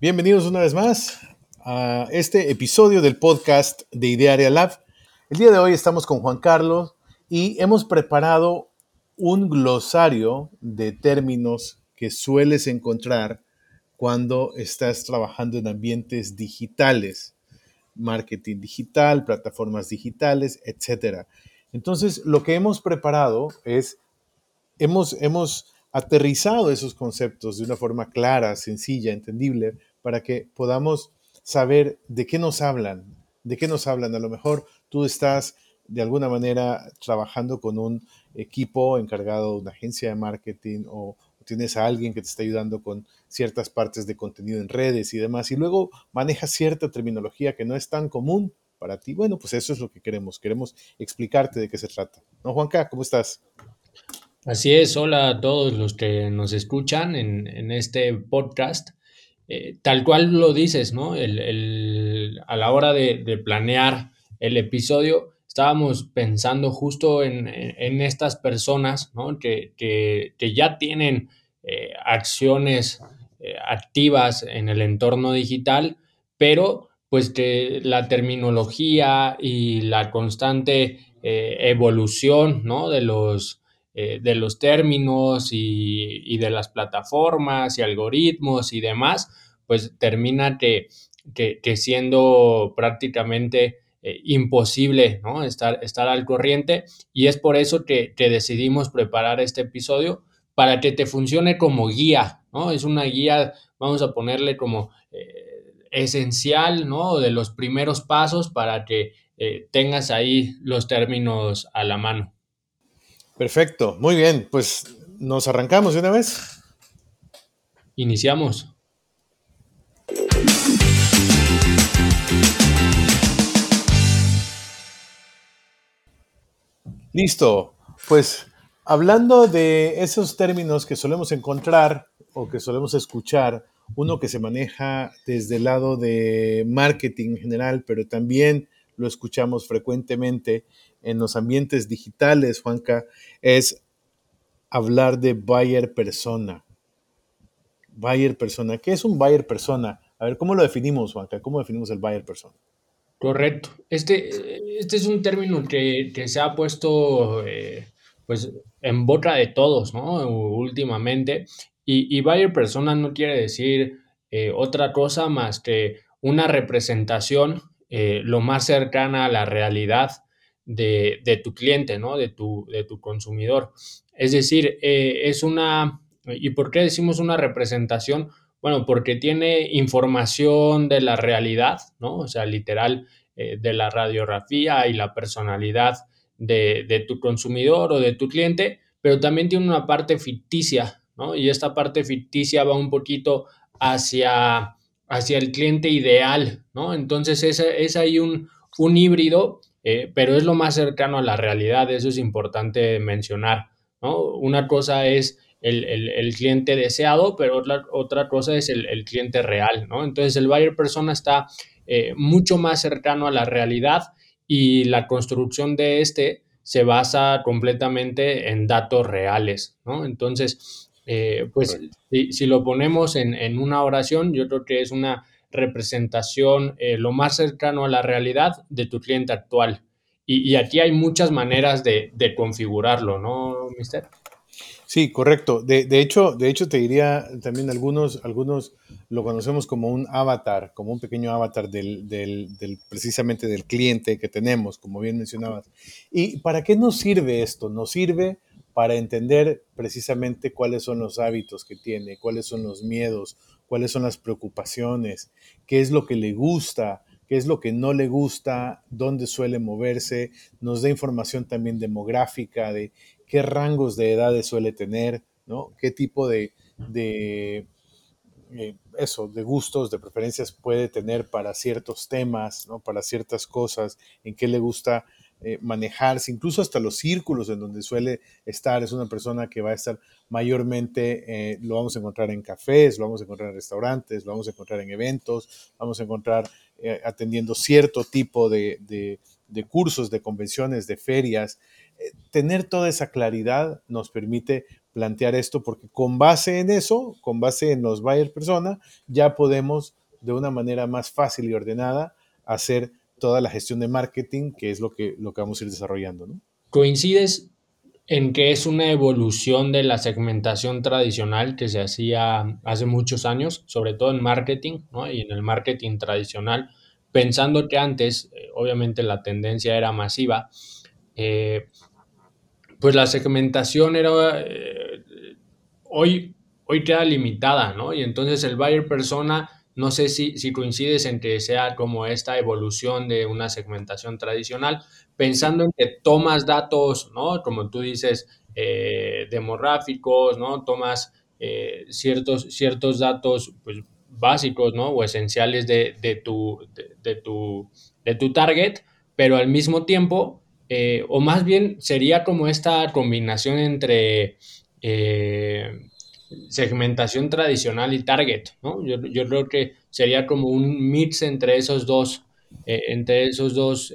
Bienvenidos una vez más a este episodio del podcast de Idearia Lab. El día de hoy estamos con Juan Carlos y hemos preparado un glosario de términos que sueles encontrar cuando estás trabajando en ambientes digitales, marketing digital, plataformas digitales, etc. Entonces, lo que hemos preparado es, hemos, hemos aterrizado esos conceptos de una forma clara, sencilla, entendible, para que podamos saber de qué nos hablan, de qué nos hablan. A lo mejor tú estás de alguna manera trabajando con un equipo encargado de una agencia de marketing o tienes a alguien que te está ayudando con ciertas partes de contenido en redes y demás, y luego manejas cierta terminología que no es tan común para ti. Bueno, pues eso es lo que queremos. Queremos explicarte de qué se trata. ¿No, Juanca? ¿Cómo estás? Así es, hola a todos los que nos escuchan en, este podcast. Eh, tal cual lo dices, ¿no? a la hora de, planear el episodio, estábamos pensando justo en, estas personas, ¿no? Que, ya tienen eh, acciones eh, activas en el entorno digital, pero pues que la terminología y la constante evolución, ¿no? De los eh, de los términos y, de las plataformas y algoritmos y demás, pues termina que, siendo prácticamente eh, imposible ¿no? estar, estar al corriente y es por eso que, decidimos preparar este episodio para que te funcione como guía, ¿no? Es una guía, vamos a ponerle como eh, esencial, ¿no? De los primeros pasos para que tengas ahí los términos a la mano. Perfecto, muy bien, pues nos arrancamos de una vez. Iniciamos. Listo, pues hablando de esos términos que solemos encontrar o que solemos escuchar, uno que se maneja desde el lado de marketing en general, pero también lo escuchamos frecuentemente en los ambientes digitales, Juanca, es hablar de buyer persona. Buyer persona. ¿Qué es un buyer persona? A ver, ¿cómo lo definimos, Juanca? ¿Cómo definimos el buyer persona? Correcto. Este, este es un término que, se ha puesto eh, pues, en boca de todos, ¿no? Últimamente. Y, buyer persona no quiere decir eh, otra cosa más que una representación eh, lo más cercana a la realidad de, tu cliente, ¿no? De tu, de tu consumidor. Es decir, eh, es una... ¿Y por qué decimos una representación? Bueno, porque tiene información de la realidad, ¿no? O sea, literal, eh, de la radiografía y la personalidad de, de, tu consumidor o de tu cliente, pero también tiene una parte ficticia, ¿no? Y esta parte ficticia va un poquito hacia, hacia el cliente ideal, ¿no? Entonces es, es ahí un, un híbrido eh, pero es lo más cercano a la realidad, eso es importante mencionar, ¿no? Una cosa es el, cliente deseado, pero otra, otra cosa es el, cliente real, ¿no? Entonces el buyer persona está eh, mucho más cercano a la realidad y la construcción de este se basa completamente en datos reales, ¿no? Entonces, eh, pues si, lo ponemos en, en, una oración, yo creo que es una representación eh, lo más cercano a la realidad de tu cliente actual. Y, aquí hay muchas maneras de, configurarlo, ¿no, Mister? Sí, correcto. De, hecho, de hecho, te diría también algunos, algunos lo conocemos como un avatar, como un pequeño avatar del, del, precisamente del cliente que tenemos, como bien mencionabas. ¿Y para qué nos sirve esto? Nos sirve para entender precisamente cuáles son los hábitos que tiene, cuáles son los miedos, cuáles son las preocupaciones, qué es lo que le gusta, qué es lo que no le gusta, dónde suele moverse, nos da información también demográfica de qué rangos de edades suele tener, ¿no? ¿Qué tipo de, de eh, eso, de gustos, de preferencias puede tener para ciertos temas, ¿no? Para ciertas cosas, en qué le gusta eh, manejarse, incluso hasta los círculos en donde suele estar. Es una persona que va a estar mayormente, eh, lo vamos a encontrar en cafés, lo vamos a encontrar en restaurantes, lo vamos a encontrar en eventos, vamos a encontrar atendiendo cierto tipo de, de, cursos, de convenciones, de ferias. tener toda esa claridad nos permite plantear esto porque con base en eso, con base en los buyer persona, ya podemos de una manera más fácil y ordenada hacer toda la gestión de marketing, que es lo que, lo que vamos a ir desarrollando. ¿no? ¿Coincides en que es una evolución de la segmentación tradicional que se hacía hace muchos años, sobre todo en marketing ¿no? y en el marketing tradicional, pensando que antes, eh, obviamente la tendencia era masiva, eh, pues la segmentación era, eh, hoy, hoy queda limitada, ¿no? Y entonces el buyer persona, no sé si, si coincides en que sea como esta evolución de una segmentación tradicional, pensando en que tomas datos, ¿no? Como tú dices, eh, demográficos, ¿no? Tomas eh, ciertos, ciertos datos, pues, básicos, ¿no? O esenciales de, de tu, de, tu, de tu target, pero al mismo tiempo eh, o más bien sería como esta combinación entre segmentación tradicional y target, ¿no? Yo, creo que sería como un mix entre esos dos, eh, entre esos dos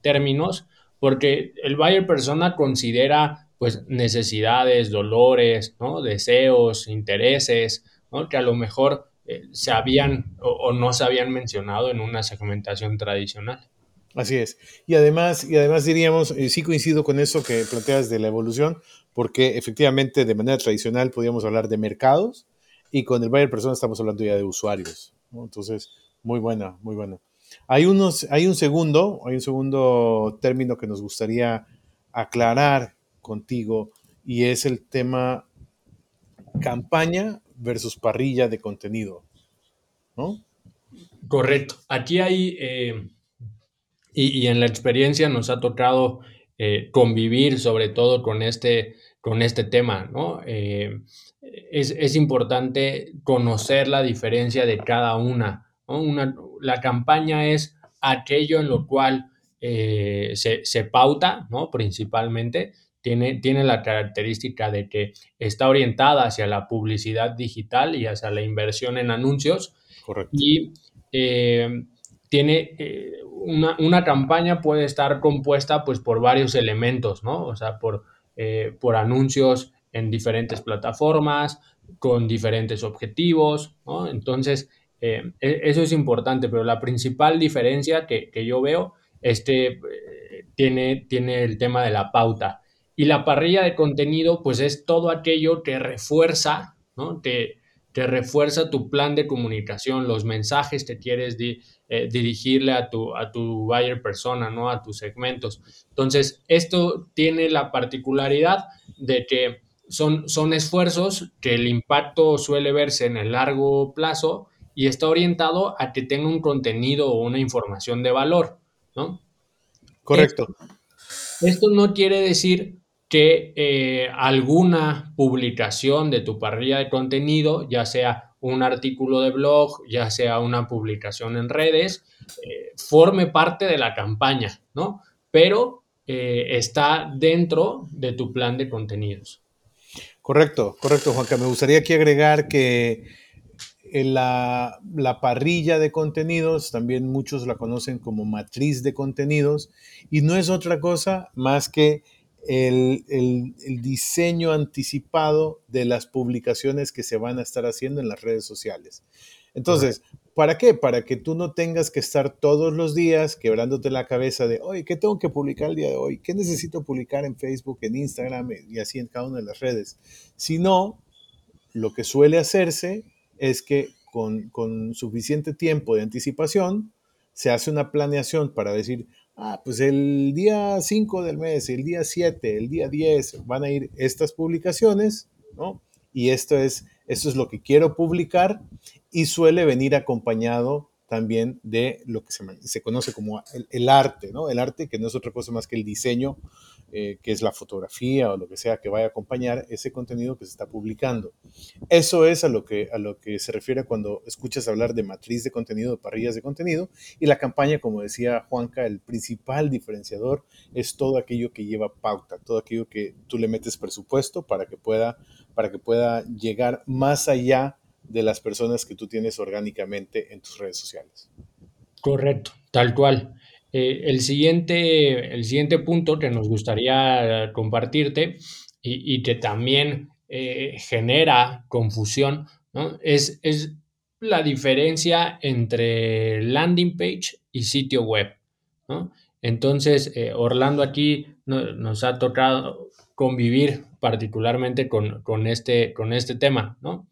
términos, porque el buyer persona considera pues necesidades, dolores, ¿no? deseos, intereses, ¿no? que a lo mejor se habían o no se habían mencionado en una segmentación tradicional. Así es. Y además, y además diríamos, sí coincido con eso que planteas de la evolución, porque efectivamente de manera tradicional podríamos hablar de mercados y con el buyer persona estamos hablando ya de usuarios. Entonces, muy buena, muy buena. Hay, unos, hay un segundo, hay un segundo término que nos gustaría aclarar contigo y es el tema campaña versus parrilla de contenido. ¿no? Correcto. Aquí hay eh, y, en la experiencia nos ha tocado eh, convivir sobre todo con este, con este tema, ¿no? Eh, es, importante conocer la diferencia de cada una, una la campaña es aquello en lo cual eh, se, pauta, ¿no? Principalmente, tiene, tiene, la característica de que está orientada hacia la publicidad digital y hacia la inversión en anuncios. Correcto. Y tiene una, campaña puede estar compuesta pues por varios elementos, ¿no? O sea, por, eh, por anuncios en diferentes plataformas, con diferentes objetivos, ¿no? Entonces, eh, e, eso es importante, pero la principal diferencia que, yo veo este, eh, tiene, tiene el tema de la pauta. Y la parrilla de contenido, pues es todo aquello que refuerza, ¿no? Que, que refuerza tu plan de comunicación, los mensajes que quieres eh, dirigirle a tu, a tu buyer persona, ¿no? A tus segmentos. Entonces, esto tiene la particularidad de que son, son esfuerzos que el impacto suele verse en el largo plazo y está orientado a que tenga un contenido o una información de valor, ¿no? Correcto. esto no quiere decir que eh, alguna publicación de tu parrilla de contenido, ya sea un artículo de blog, ya sea una publicación en redes, eh, forme parte de la campaña, ¿no? Pero eh, está dentro de tu plan de contenidos. Correcto, correcto, Juanca. Me gustaría aquí agregar que la, la, parrilla de contenidos, también muchos la conocen como matriz de contenidos, y no es otra cosa más que el, diseño anticipado de las publicaciones que se van a estar haciendo en las redes sociales. Entonces, ¿para qué? Para que tú no tengas que estar todos los días quebrándote la cabeza de, oye, ¿qué tengo que publicar el día de hoy? ¿Qué necesito publicar en Facebook, en Instagram y así en cada una de las redes? Sino, lo que suele hacerse es que con, con suficiente tiempo de anticipación se hace una planeación para decir, ah, pues el día 5 del mes, el día 7, el día 10 van a ir estas publicaciones, ¿no? Y esto es, esto es lo que quiero publicar y suele venir acompañado también de lo que se, se conoce como el, arte, ¿no? El arte que no es otra cosa más que el diseño eh, que es la fotografía o lo que sea que vaya a acompañar ese contenido que se está publicando. Eso es a lo que, a lo que se refiere cuando escuchas hablar de matriz de contenido, de parrillas de contenido, y la campaña, como decía Juanca, el principal diferenciador es todo aquello que lleva pauta, todo aquello que tú le metes presupuesto para que pueda, para que pueda llegar más allá de las personas que tú tienes orgánicamente en tus redes sociales. Correcto, tal cual. Eh, el, siguiente, el siguiente punto que nos gustaría compartirte y, que también eh, genera confusión es, es la diferencia entre landing page y sitio web. Entonces, eh, Orlando aquí nos ha tocado convivir particularmente con, con, este, con este tema, ¿no?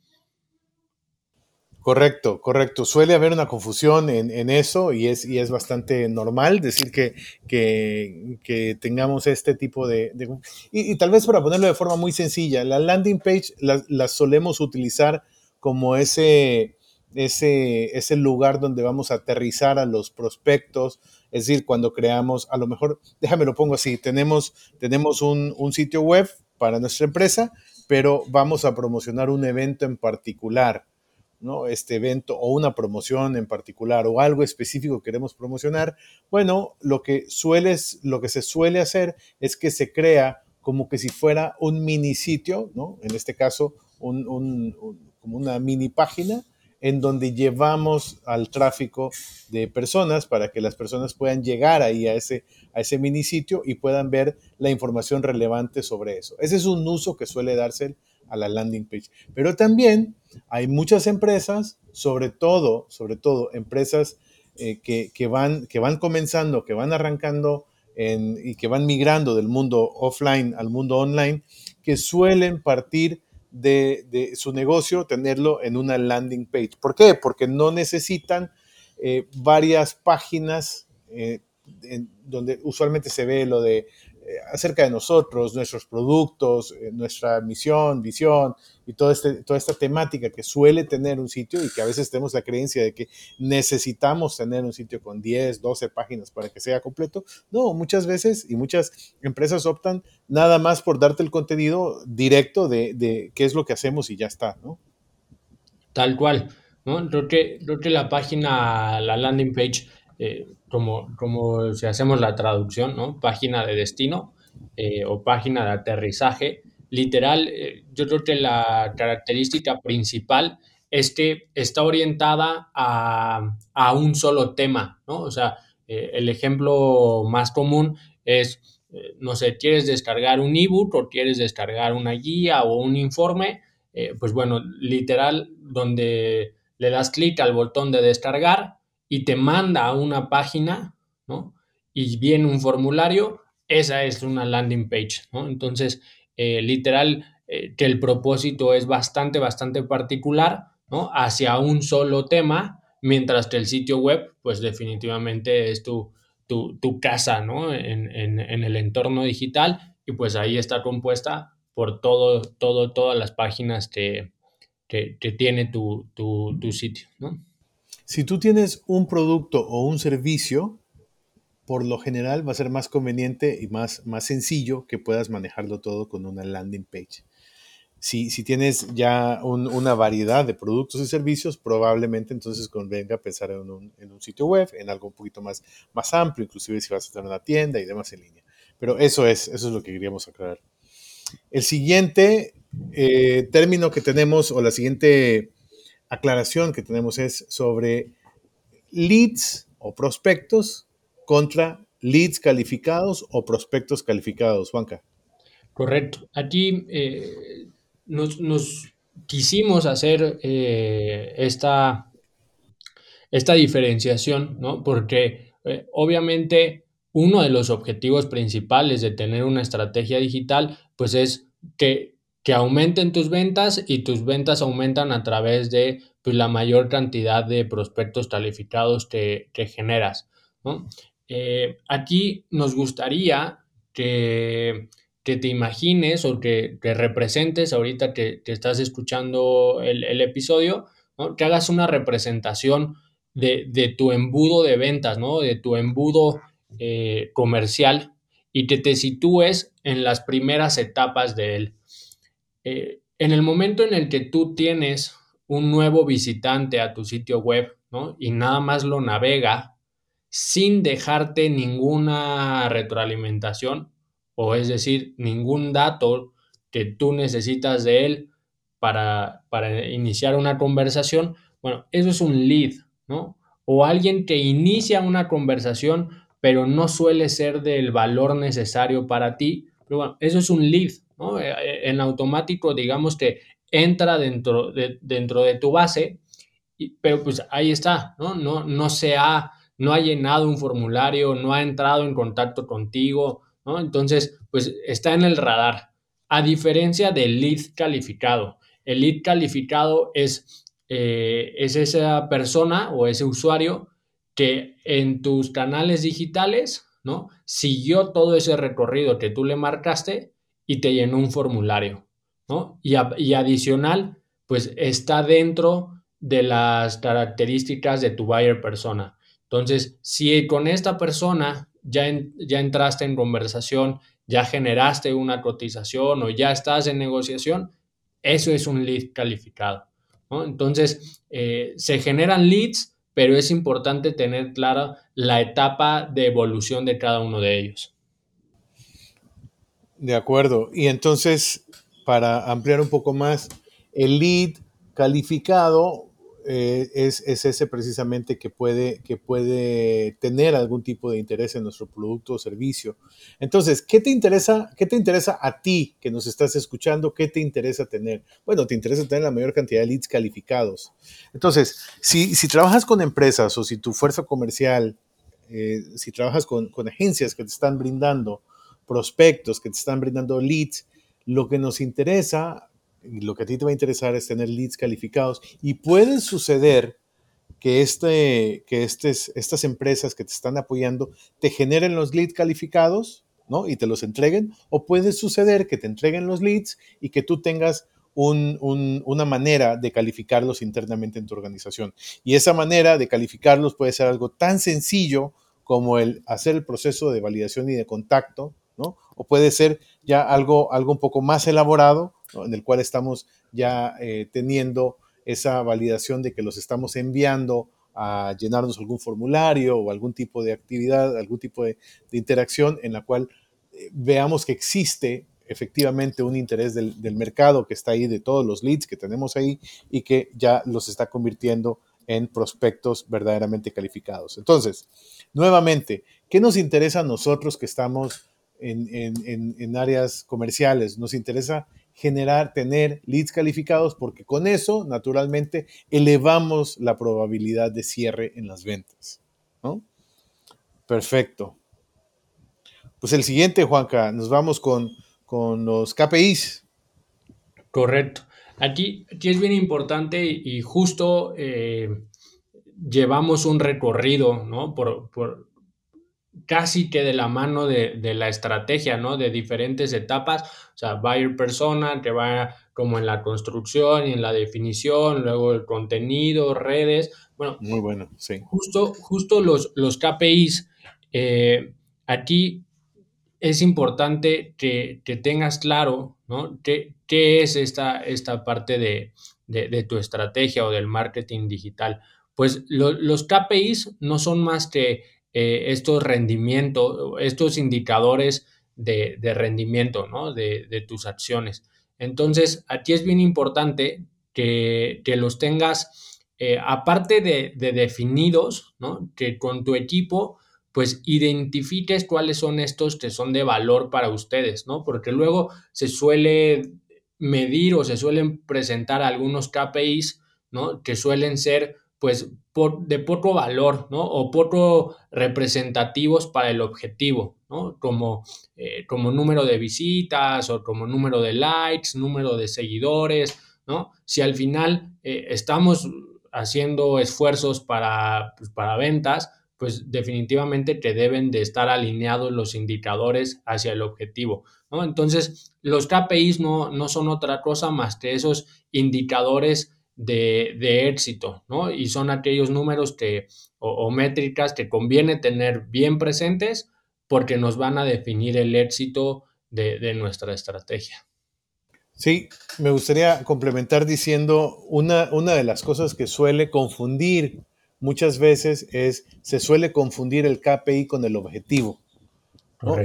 Correcto, correcto. Suele haber una confusión en, eso y es, bastante normal decir que, tengamos este tipo de... y, tal vez para ponerlo de forma muy sencilla, la landing page la, solemos utilizar como ese, ese, ese lugar donde vamos a aterrizar a los prospectos, es decir, cuando creamos, a lo mejor, déjame lo pongo así, tenemos, tenemos un sitio web para nuestra empresa, pero vamos a promocionar un evento en particular este evento o una promoción en particular o algo específico que queremos promocionar, bueno, lo que, sueles, lo que se suele hacer es que se crea como que si fuera un mini sitio, ¿no? en este caso, un, como una mini página en donde llevamos al tráfico de personas para que las personas puedan llegar ahí a ese, a ese mini sitio y puedan ver la información relevante sobre eso. Ese es un uso que suele darse a la landing page. Pero también hay muchas empresas, sobre todo, sobre todo empresas eh, que, van, que van comenzando, que van arrancando y que van migrando del mundo offline al mundo online, que suelen partir de, su negocio, tenerlo en una landing page. ¿Por qué? Porque no necesitan eh, varias páginas eh, donde usualmente se ve lo de acerca de nosotros, nuestros productos, eh, nuestra misión, visión y este, toda esta temática que suele tener un sitio y que a veces tenemos la creencia de que necesitamos tener un sitio con 10, 12 páginas para que sea completo. No, muchas veces y muchas empresas optan nada más por darte el contenido directo de, qué es lo que hacemos y ya está, ¿no? Tal cual, ¿no? Creo que, que la página, la landing page, eh, como, como si hacemos la traducción, ¿no? Página de destino eh, o página de aterrizaje. Literal, eh, yo creo que la característica principal es que está orientada a, a un solo tema, ¿no? O sea, el ejemplo más común es, no sé, quieres descargar un ebook o quieres descargar una guía o un informe, pues bueno, literal, donde le das clic al botón de descargar, y te manda a una página, ¿no? Y viene un formulario, esa es una landing page, ¿no? Entonces, eh, literal, eh, que el propósito es bastante, bastante particular, ¿no? Hacia un solo tema, mientras que el sitio web, pues definitivamente es tu, tu, casa, ¿no? En, el entorno digital y pues ahí está compuesta por todo, todo, todas las páginas que, que, tiene tu, tu, tu sitio, ¿no? Si tú tienes un producto o un servicio, por lo general va a ser más conveniente y más, más sencillo que puedas manejarlo todo con una landing page. Si, si tienes ya una variedad de productos y servicios, probablemente entonces convenga pensar en un, en un, sitio web, en algo un poquito más, más amplio, inclusive si vas a tener una tienda y demás en línea. Pero eso es, eso es lo que queríamos aclarar. El siguiente eh, término que tenemos, o la siguiente aclaración que tenemos es sobre leads o prospectos contra leads calificados o prospectos calificados, Juanca. Correcto. Aquí eh, nos, quisimos hacer eh, esta, esta diferenciación, ¿no? Porque eh, obviamente uno de los objetivos principales de tener una estrategia digital, pues es que que aumenten tus ventas y tus ventas aumentan a través de pues, la mayor cantidad de prospectos calificados que, generas. Eh, aquí nos gustaría que, te imagines o que, representes ahorita que, estás escuchando el, episodio, que hagas una representación de, tu embudo de ventas, ¿no? de tu embudo eh, comercial y que te sitúes en las primeras etapas de él. Eh, en el momento en el que tú tienes un nuevo visitante a tu sitio web, ¿no? Y nada más lo navega sin dejarte ninguna retroalimentación, o es decir, ningún dato que tú necesitas de él para, para iniciar una conversación, bueno, eso es un lead, ¿no? O alguien que inicia una conversación, pero no suele ser del valor necesario para ti, pero bueno, eso es un lead, ¿no? Eh, eh, en automático, digamos que entra dentro de, dentro de tu base, pero pues ahí está, ¿no? No, no se ha, no ha llenado un formulario, no ha entrado en contacto contigo, ¿no? Entonces, pues está en el radar. A diferencia del lead calificado, el lead calificado es, eh, es esa persona o ese usuario que en tus canales digitales, ¿no? Siguió todo ese recorrido que tú le marcaste y te llenó un formulario, ¿no? Y, y adicional, pues está dentro de las características de tu buyer persona. Entonces, si con esta persona ya, ya entraste en conversación, ya generaste una cotización o ya estás en negociación, eso es un lead calificado. Entonces, eh, se generan leads, pero es importante tener clara la etapa de evolución de cada uno de ellos. De acuerdo. Y entonces, para ampliar un poco más, el lead calificado eh, es, ese precisamente que puede, que puede tener algún tipo de interés en nuestro producto o servicio. Entonces, ¿qué te interesa, qué te interesa a ti que nos estás escuchando? ¿Qué te interesa tener? Bueno, te interesa tener la mayor cantidad de leads calificados. Entonces, si, si trabajas con empresas o si tu fuerza comercial, eh, si trabajas con, con agencias que te están brindando prospectos, que te están brindando leads, lo que nos interesa lo que a ti te va a interesar es tener leads calificados y puede suceder que, este, que estas empresas que te están apoyando te generen los leads calificados, ¿no? Y te los entreguen, o puede suceder que te entreguen los leads y que tú tengas una manera de calificarlos internamente en tu organización. Y esa manera de calificarlos puede ser algo tan sencillo como el hacer el proceso de validación y de contacto. O puede ser ya algo, algo un poco más elaborado, en el cual estamos ya eh, teniendo esa validación de que los estamos enviando a llenarnos algún formulario o algún tipo de actividad, algún tipo de, interacción en la cual eh, veamos que existe efectivamente un interés del, mercado que está ahí, de todos los leads que tenemos ahí y que ya los está convirtiendo en prospectos verdaderamente calificados. Entonces, nuevamente, ¿qué nos interesa a nosotros que estamos en, áreas comerciales. Nos interesa generar, tener leads calificados porque con eso, naturalmente, elevamos la probabilidad de cierre en las ventas. Perfecto. Pues el siguiente, Juanca, nos vamos con, los KPIs. Correcto. Aquí, aquí es bien importante y justo eh, llevamos un recorrido, ¿no? Por, por, casi que de la mano de, la estrategia, ¿no? De diferentes etapas, o sea, buyer persona que va como en la construcción y en la definición, luego el contenido, redes, bueno. Muy bueno, sí. Justo, justo los, los KPIs, eh, aquí es importante que, tengas claro, ¿no? ¿Qué, qué es esta, esta parte de, tu estrategia o del marketing digital? Pues los KPIs no son más que eh, estos rendimientos, estos indicadores de, rendimiento ¿no? de, tus acciones. Entonces, aquí es bien importante que, los tengas, eh, aparte de, definidos, ¿no? que con tu equipo pues identifiques cuáles son estos que son de valor para ustedes, ¿no? Porque luego se suele medir o se suelen presentar algunos KPIs, ¿no? Que suelen ser pues de poco valor, ¿no? O poco representativos para el objetivo, ¿no? Como, eh, como número de visitas o como número de likes, número de seguidores, ¿no? Si al final eh, estamos haciendo esfuerzos para, pues, para ventas, pues definitivamente te deben de estar alineados los indicadores hacia el objetivo, ¿no? Entonces, los KPIs no, no son otra cosa más que esos indicadores de, éxito, ¿no? Y son aquellos números que, o, métricas que conviene tener bien presentes porque nos van a definir el éxito de, de nuestra estrategia. Sí, me gustaría complementar diciendo una, una de las cosas que suele confundir muchas veces es, se suele confundir el KPI con el objetivo.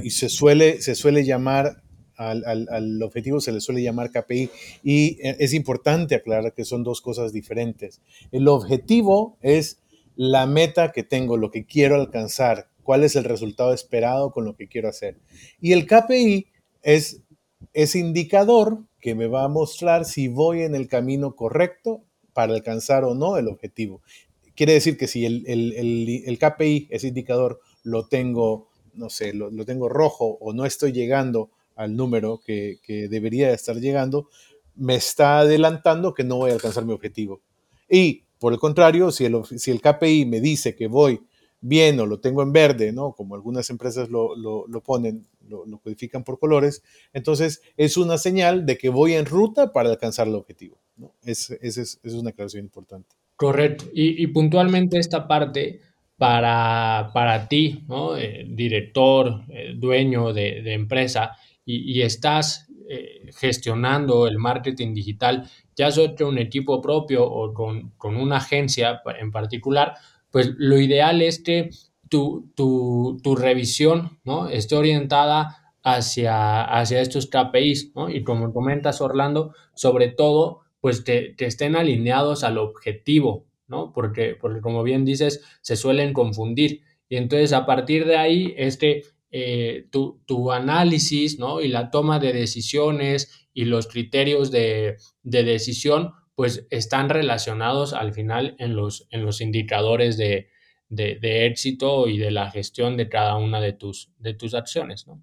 Y se suele, se suele llamar, al, al, al, objetivo se le suele llamar KPI. Y eh, es importante aclarar que son dos cosas diferentes. El objetivo es la meta que tengo, lo que quiero alcanzar, cuál es el resultado esperado con lo que quiero hacer. Y el KPI es ese indicador que me va a mostrar si voy en el camino correcto para alcanzar o no el objetivo. Quiere decir que si el, el, el, el KPI, ese indicador, lo tengo, no sé, lo, lo, tengo rojo o no estoy llegando al número que, debería estar llegando, me está adelantando que no voy a alcanzar mi objetivo. Y por el contrario, si el, si KPI me dice que voy bien o lo tengo en verde, ¿no? Como algunas empresas lo, ponen, lo, codifican por colores, entonces es una señal de que voy en ruta para alcanzar el objetivo. ¿no? Es, una aclaración importante. Correcto. Y, y puntualmente esta parte para, para ti, ¿no? Eh, director, eh, dueño de, de empresa, y, y estás eh, gestionando el marketing digital, ya sea con un equipo propio o con, con una agencia en particular, pues lo ideal es que tu, tu, tu revisión ¿no? esté orientada hacia, hacia estos KPIs, ¿no? Y como comentas, Orlando, sobre todo, pues que, que estén alineados al objetivo, ¿no? Porque, porque como bien dices, se suelen confundir. Y entonces a partir de ahí, este, eh, tu, tu, análisis, ¿no? Y la toma de decisiones y los criterios de, de decisión, pues están relacionados al final en los, en los indicadores de, de, éxito y de la gestión de cada una de tus, de tus acciones, ¿no?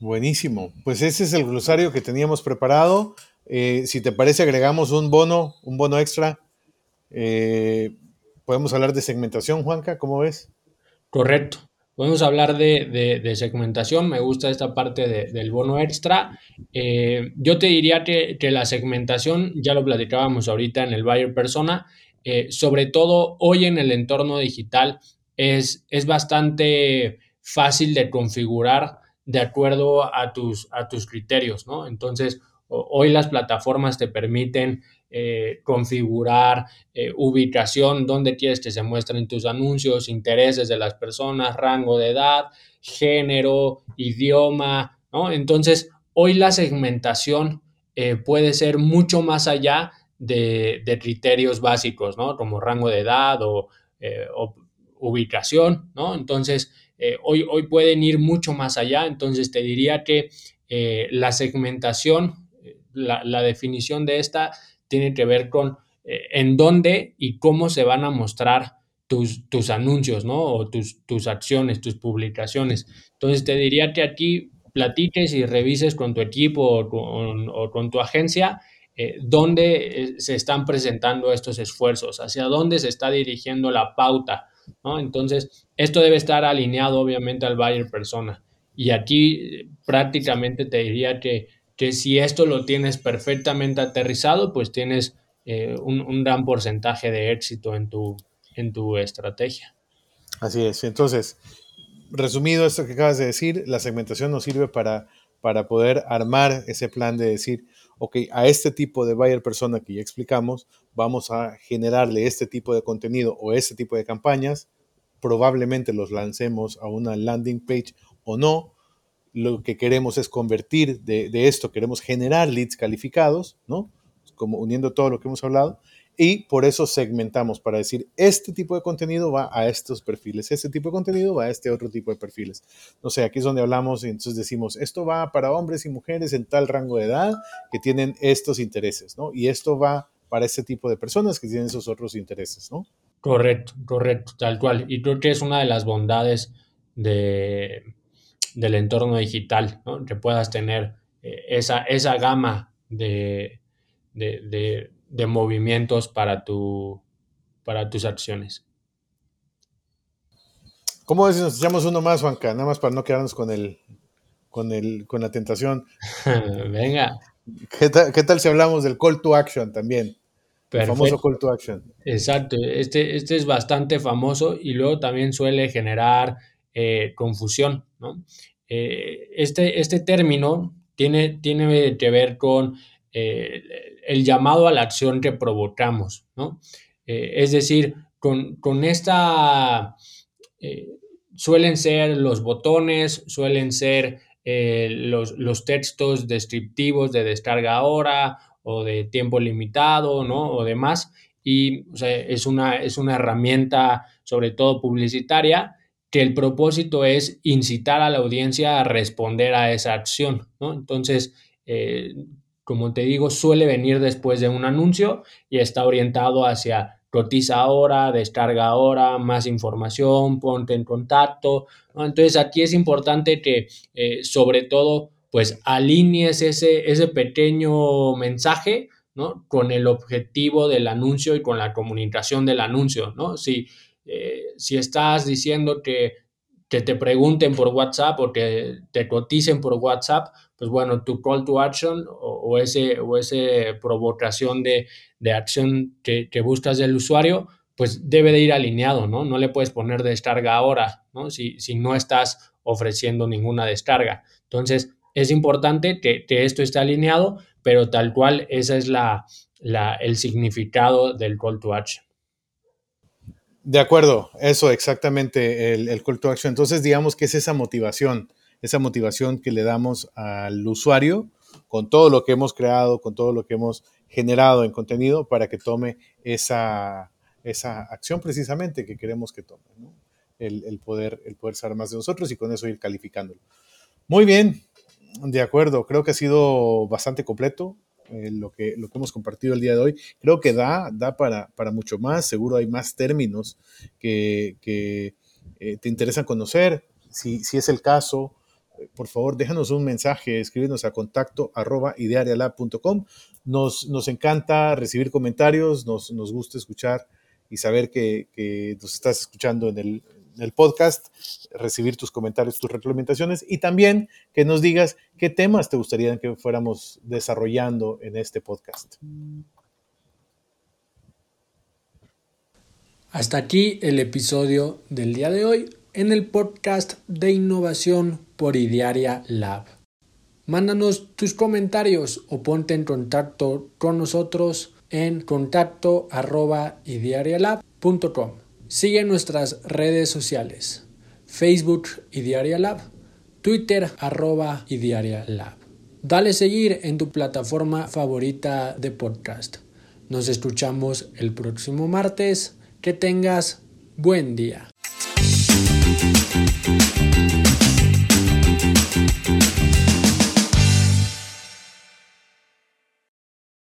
Buenísimo. Pues ese es el glosario que teníamos preparado. Eh, si te parece, agregamos un bono, un bono extra. Eh, podemos hablar de segmentación, Juanca, ¿cómo ves? Correcto. Podemos hablar de, de, segmentación, me gusta esta parte de, del bono extra. Eh, yo te diría que, que, la segmentación, ya lo platicábamos ahorita en el buyer persona, eh, sobre todo hoy en el entorno digital, es, es bastante fácil de configurar de acuerdo a tus, a tus criterios, ¿no? Entonces, hoy las plataformas te permiten eh, configurar eh, ubicación, dónde quieres que se muestren tus anuncios, intereses de las personas, rango de edad, género, idioma, ¿no? Entonces, hoy la segmentación eh, puede ser mucho más allá de, criterios básicos, ¿no? Como rango de edad o, ubicación, ¿no? Entonces, hoy, hoy pueden ir mucho más allá, entonces te diría que la segmentación, la definición de esta tiene que ver con eh, en dónde y cómo se van a mostrar tus, tus anuncios, ¿no? O tus, tus acciones, tus publicaciones. Entonces te diría que aquí platiques y revises con tu equipo o con, tu agencia eh, dónde eh, se están presentando estos esfuerzos, hacia dónde se está dirigiendo la pauta, ¿no? Entonces, esto debe estar alineado obviamente al buyer persona. Y aquí prácticamente te diría que que si esto lo tienes perfectamente aterrizado, pues tienes eh, un, un, gran porcentaje de éxito en tu, en tu estrategia. Así es. Entonces, resumido esto que acabas de decir, la segmentación nos sirve para, para poder armar ese plan de decir, ok, a este tipo de buyer persona que ya explicamos, vamos a generarle este tipo de contenido o este tipo de campañas, probablemente los lancemos a una landing page o no, lo que queremos es convertir de, de, esto, queremos generar leads calificados, ¿no? Como uniendo todo lo que hemos hablado, y por eso segmentamos para decir, este tipo de contenido va a estos perfiles, este tipo de contenido va a este otro tipo de perfiles. No sé, aquí es donde hablamos y entonces decimos, esto va para hombres y mujeres en tal rango de edad que tienen estos intereses, ¿no? Y esto va para este tipo de personas que tienen esos otros intereses, ¿no? Correcto, correcto, tal cual. Y creo que es una de las bondades de, del entorno digital, ¿no? que puedas tener eh, esa, esa gama de, de, de, de, movimientos para, tu, para tus acciones. ¿Cómo si nos echamos uno más, Juanca? Nada más para no quedarnos con el, con el, con la tentación. Venga. ¿Qué tal, ¿Qué tal si hablamos del call to action también? El famoso call to action. Exacto, este, este es bastante famoso y luego también suele generar eh, confusión, ¿no? Eh, este, este término tiene, tiene que ver con eh, el llamado a la acción que provocamos, ¿no? es decir, con, con esta suelen ser los botones, suelen ser los, los, textos descriptivos de descarga ahora o de tiempo limitado, ¿no? O demás. Y es, una, es una herramienta, sobre todo publicitaria, que el propósito es incitar a la audiencia a responder a esa acción, ¿no? Entonces, eh, como te digo, suele venir después de un anuncio y está orientado hacia cotiza ahora, descarga ahora, más información, ponte en contacto. Entonces, aquí es importante que, eh, sobre todo, pues alinees ese, ese pequeño mensaje, ¿no? Con el objetivo del anuncio y con la comunicación del anuncio, ¿no? Eh, si estás diciendo que, que, te pregunten por WhatsApp o que te coticen por WhatsApp, pues bueno, tu call to action o, o ese provocación de, de acción que, que, buscas del usuario, pues debe de ir alineado, ¿no? No le puedes poner descarga ahora, ¿no? Si, si no estás ofreciendo ninguna descarga. Entonces, es importante que, esto esté alineado, pero tal cual ese es la, el significado del call to action. De acuerdo, eso exactamente, el, call to action. Entonces, digamos que es esa motivación, esa motivación que le damos al usuario con todo lo que hemos creado, con todo lo que hemos generado en contenido para que tome esa, esa acción precisamente que queremos que tome, el, poder, el poder saber más de nosotros y con eso ir calificándolo. Muy bien, de acuerdo, creo que ha sido bastante completo eh, lo, que, lo que hemos compartido el día de hoy. Creo que da, da para, para mucho más, seguro hay más términos que, que eh, te interesan conocer. Si, si, es el caso, eh, por favor, déjanos un mensaje, escríbenos a contacto arroba idearialab.com. Nos, nos encanta recibir comentarios, nos, nos gusta escuchar y saber que, que nos estás escuchando en el, el podcast, recibir tus comentarios, tus reglamentaciones y también que nos digas qué temas te gustaría que fuéramos desarrollando en este podcast. Hasta aquí el episodio del día de hoy en el podcast de innovación por Idearia Lab. Mándanos tus comentarios o ponte en contacto con nosotros en contacto arroba. Sigue nuestras redes sociales, Facebook y Diaria Lab, Twitter arroba y Diaria Lab. Dale seguir en tu plataforma favorita de podcast. Nos escuchamos el próximo martes. Que tengas buen día.